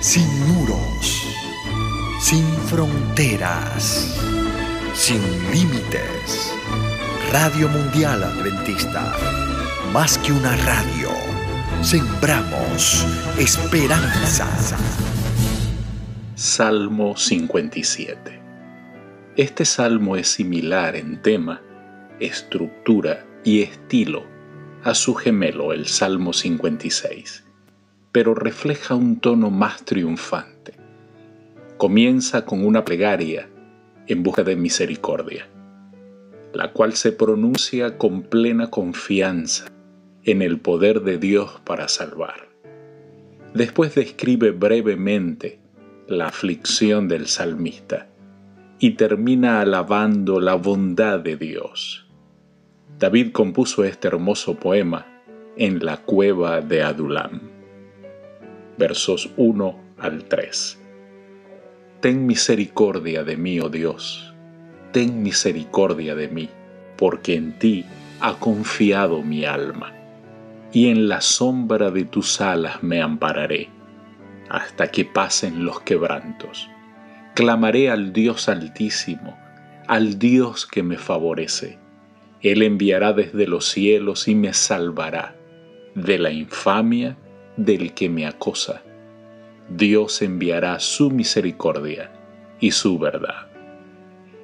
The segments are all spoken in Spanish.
sin muros, sin fronteras, sin límites. Radio Mundial Adventista, más que una radio, sembramos esperanza. Salmo 57. Este salmo es similar en tema, estructura y estilo a su gemelo, el Salmo 56 pero refleja un tono más triunfante. Comienza con una plegaria en busca de misericordia, la cual se pronuncia con plena confianza en el poder de Dios para salvar. Después describe brevemente la aflicción del salmista y termina alabando la bondad de Dios. David compuso este hermoso poema en la cueva de Adulam versos 1 al 3. Ten misericordia de mí, oh Dios, ten misericordia de mí, porque en ti ha confiado mi alma, y en la sombra de tus alas me ampararé, hasta que pasen los quebrantos. Clamaré al Dios altísimo, al Dios que me favorece. Él enviará desde los cielos y me salvará de la infamia del que me acosa. Dios enviará su misericordia y su verdad.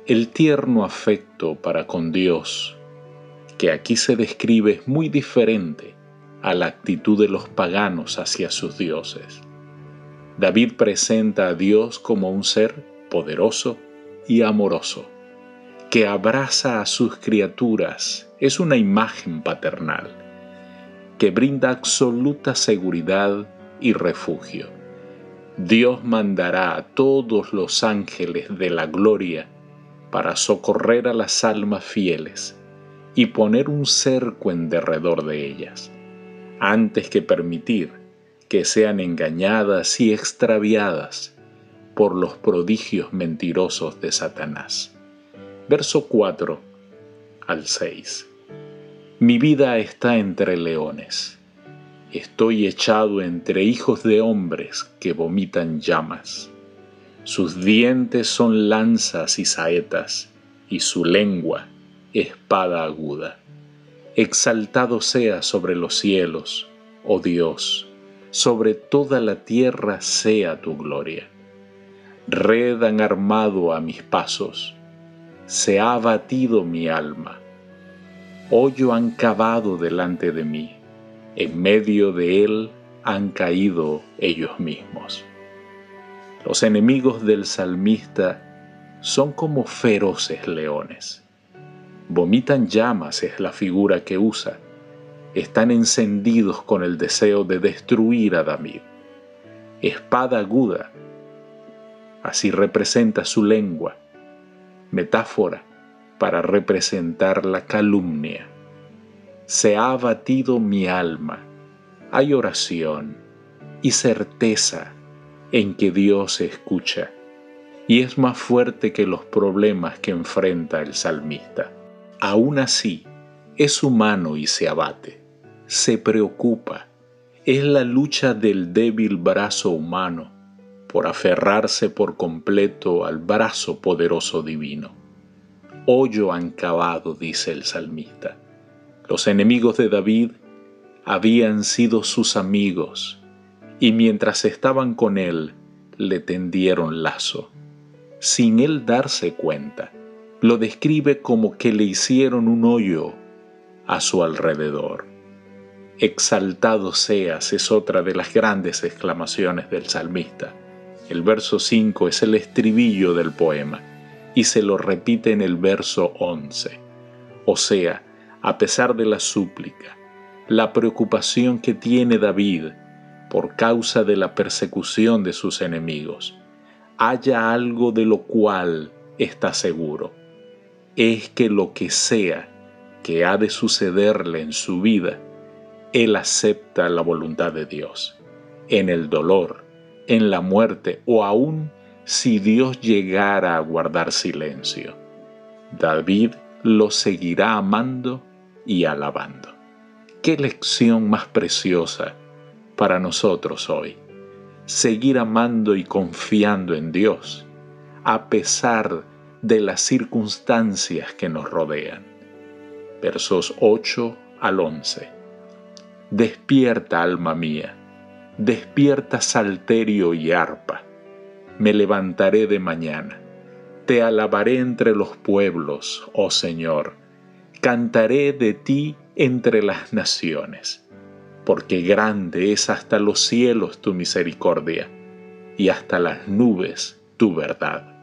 El tierno afecto para con Dios, que aquí se describe, es muy diferente a la actitud de los paganos hacia sus dioses. David presenta a Dios como un ser poderoso y amoroso, que abraza a sus criaturas, es una imagen paternal que brinda absoluta seguridad y refugio. Dios mandará a todos los ángeles de la gloria para socorrer a las almas fieles y poner un cerco en derredor de ellas, antes que permitir que sean engañadas y extraviadas por los prodigios mentirosos de Satanás. Verso 4 al 6. Mi vida está entre leones. Estoy echado entre hijos de hombres que vomitan llamas. Sus dientes son lanzas y saetas, y su lengua espada aguda. Exaltado sea sobre los cielos, oh Dios, sobre toda la tierra sea tu gloria. Red han armado a mis pasos, se ha abatido mi alma hoyo han cavado delante de mí, en medio de él han caído ellos mismos. Los enemigos del salmista son como feroces leones. Vomitan llamas es la figura que usa. Están encendidos con el deseo de destruir a David. Espada aguda, así representa su lengua, metáfora para representar la calumnia. Se ha abatido mi alma. Hay oración y certeza en que Dios escucha y es más fuerte que los problemas que enfrenta el salmista. Aún así, es humano y se abate, se preocupa. Es la lucha del débil brazo humano por aferrarse por completo al brazo poderoso divino hoyo han cavado, dice el salmista. Los enemigos de David habían sido sus amigos, y mientras estaban con él, le tendieron lazo. Sin él darse cuenta, lo describe como que le hicieron un hoyo a su alrededor. Exaltado seas es otra de las grandes exclamaciones del salmista. El verso 5 es el estribillo del poema y se lo repite en el verso 11. O sea, a pesar de la súplica, la preocupación que tiene David por causa de la persecución de sus enemigos, haya algo de lo cual está seguro. Es que lo que sea que ha de sucederle en su vida, él acepta la voluntad de Dios. En el dolor, en la muerte o aún si Dios llegara a guardar silencio. David lo seguirá amando y alabando. Qué lección más preciosa para nosotros hoy. seguir amando y confiando en Dios, a pesar de las circunstancias que nos rodean. Versos 8 al 11. Despierta, alma mía, despierta salterio y arpa. Me levantaré de mañana, te alabaré entre los pueblos, oh Señor, cantaré de ti entre las naciones porque grande es hasta los cielos tu misericordia y hasta las nubes tu verdad.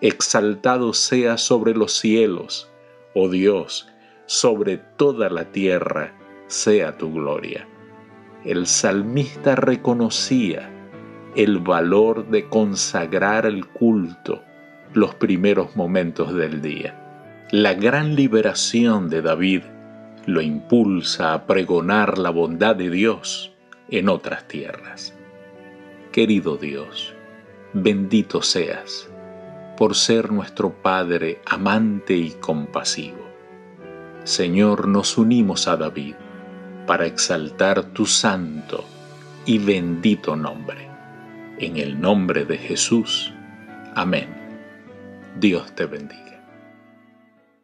Exaltado sea sobre los cielos, oh Dios, sobre toda la tierra sea tu gloria. El salmista reconocía el valor de consagrar el culto los primeros momentos del día. La gran liberación de David lo impulsa a pregonar la bondad de Dios en otras tierras. Querido Dios, bendito seas por ser nuestro Padre amante y compasivo. Señor, nos unimos a David para exaltar tu santo y bendito nombre. En el nombre de Jesús. Amén. Dios te bendiga.